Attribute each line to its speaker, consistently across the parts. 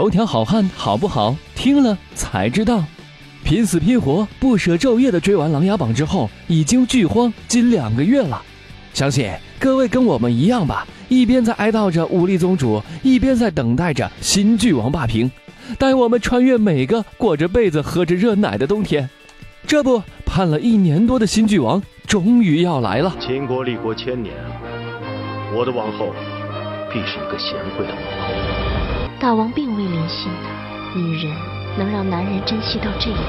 Speaker 1: 头条好汉好不好？听了才知道。拼死拼活、不舍昼夜的追完《琅琊榜》之后，已经剧荒近两个月了。相信各位跟我们一样吧，一边在哀悼着武力宗主，一边在等待着新剧王霸屏，带我们穿越每个裹着被子、喝着热奶的冬天。这不，盼了一年多的新剧王终于要来了。
Speaker 2: 秦国立国千年，我的王后必是一个贤惠的王后。
Speaker 3: 大王并未怜惜她女人，能让男人珍惜到这一步，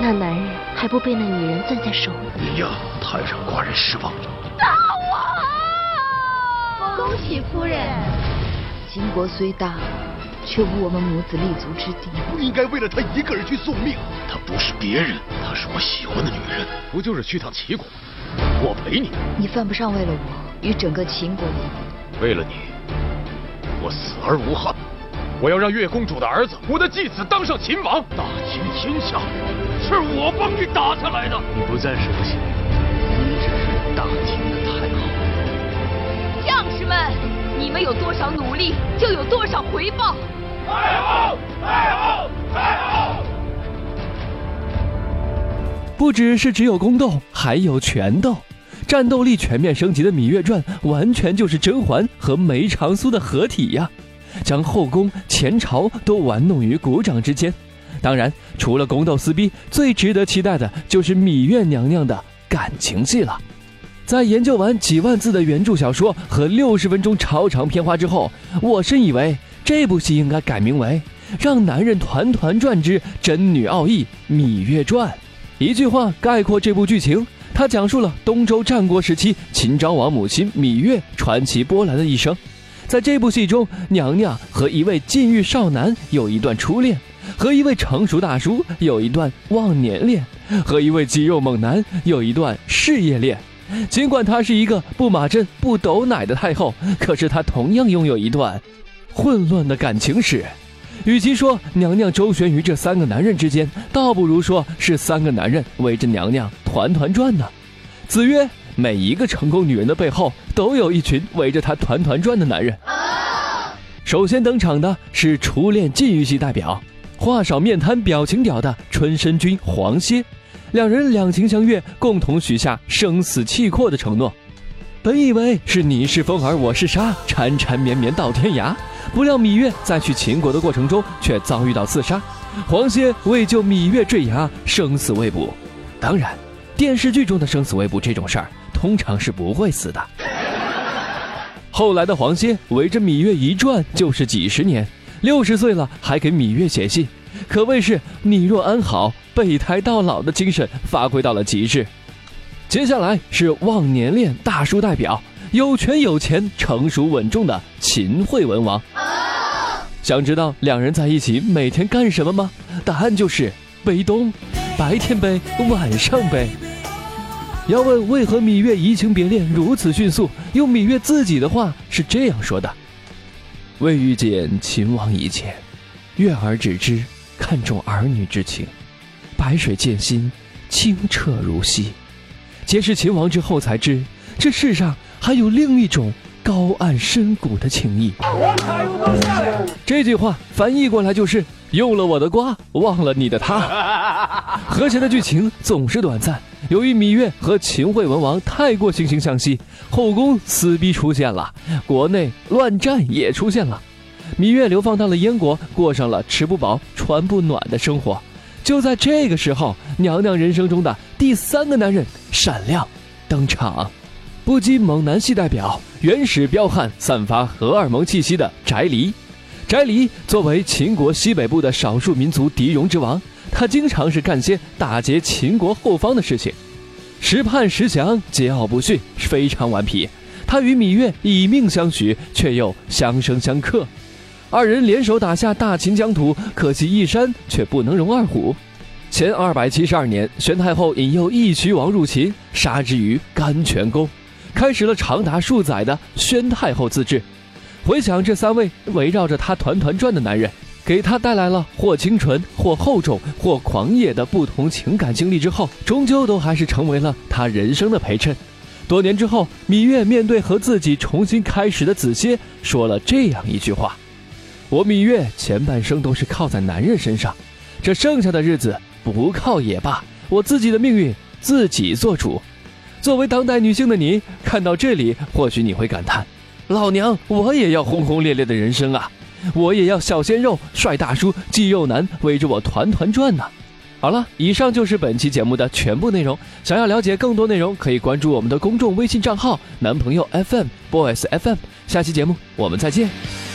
Speaker 3: 那男人还不被那女人攥在手里？
Speaker 2: 你呀，太让寡人失望了。
Speaker 4: 大王，
Speaker 5: 恭喜夫人。
Speaker 6: 秦国虽大，却无我们母子立足之地。
Speaker 7: 你不应该为了他一个人去送命。
Speaker 2: 她不是别人，她是我喜欢的女人。
Speaker 7: 不就是去趟齐国？我陪你。
Speaker 6: 你犯不上为了我与整个秦国为
Speaker 7: 敌。为了你，我死而无憾。我要让月公主的儿子，我的继子当上秦王，大秦天下，是我帮你打下来的。
Speaker 2: 你不再是不行，你只是大秦的太后。
Speaker 4: 将士们，你们有多少努力，就有多少回报。
Speaker 7: 太后，太后，太后！
Speaker 1: 不只是只有宫斗，还有权斗，战斗力全面升级的《芈月传》，完全就是甄嬛和梅长苏的合体呀。将后宫、前朝都玩弄于股掌之间。当然，除了宫斗撕逼，最值得期待的就是芈月娘娘的感情戏了。在研究完几万字的原著小说和六十分钟超长片花之后，我深以为这部戏应该改名为《让男人团团转之真女奥义芈月传》。一句话概括这部剧情：它讲述了东周战国时期秦昭王母亲芈月传奇波澜的一生。在这部戏中，娘娘和一位禁欲少男有一段初恋，和一位成熟大叔有一段忘年恋，和一位肌肉猛男有一段事业恋。尽管她是一个不马震不抖奶的太后，可是她同样拥有一段混乱的感情史。与其说娘娘周旋于这三个男人之间，倒不如说是三个男人围着娘娘团团转呢。子曰。每一个成功女人的背后，都有一群围着她团团转的男人。首先登场的是初恋禁欲系代表，话少面瘫、表情屌的春申君黄歇。两人两情相悦，共同许下生死契阔的承诺。本以为是你是风儿，我是沙，缠缠绵绵到天涯。不料芈月在去秦国的过程中，却遭遇到刺杀。黄歇为救芈月坠崖，生死未卜。当然，电视剧中的生死未卜这种事儿。通常是不会死的。后来的黄歇围着芈月一转就是几十年，六十岁了还给芈月写信，可谓是你若安好，备胎到老的精神发挥到了极致。接下来是忘年恋大叔代表，有权有钱、成熟稳重的秦惠文王。想知道两人在一起每天干什么吗？答案就是背东，白天背，晚上背。要问为何芈月移情别恋如此迅速？用芈月自己的话是这样说的：“未遇见秦王以前，月儿只知看重儿女之情，白水见心，清澈如溪；结识秦王之后，才知这世上还有另一种高岸深谷的情谊。”这句话翻译过来就是用了我的瓜，忘了你的他。和谐的剧情总是短暂。由于芈月和秦惠文王太过惺惺相惜，后宫撕逼出现了，国内乱战也出现了。芈月流放到了燕国，过上了吃不饱穿不暖的生活。就在这个时候，娘娘人生中的第三个男人闪亮登场，不羁猛男系代表，原始彪悍、散发荷尔蒙气息的翟离。翟离作为秦国西北部的少数民族狄戎之王。他经常是干些打劫秦国后方的事情，时叛时降，桀骜不驯，非常顽皮。他与芈月以命相许，却又相生相克，二人联手打下大秦疆土，可惜一山却不能容二虎。前二百七十二年，宣太后引诱义渠王入秦，杀之于甘泉宫，开始了长达数载的宣太后自治。回想这三位围绕着她团团转的男人。给她带来了或清纯、或厚重、或狂野的不同情感经历之后，终究都还是成为了她人生的陪衬。多年之后，芈月面对和自己重新开始的子歇，说了这样一句话：“我芈月前半生都是靠在男人身上，这剩下的日子不靠也罢，我自己的命运自己做主。作为当代女性的你，看到这里，或许你会感叹：老娘我也要轰轰烈烈的人生啊！我也要小鲜肉、帅大叔、肌肉男围着我团团转呢。好了，以上就是本期节目的全部内容。想要了解更多内容，可以关注我们的公众微信账号“男朋友 FM Boys FM”。下期节目我们再见。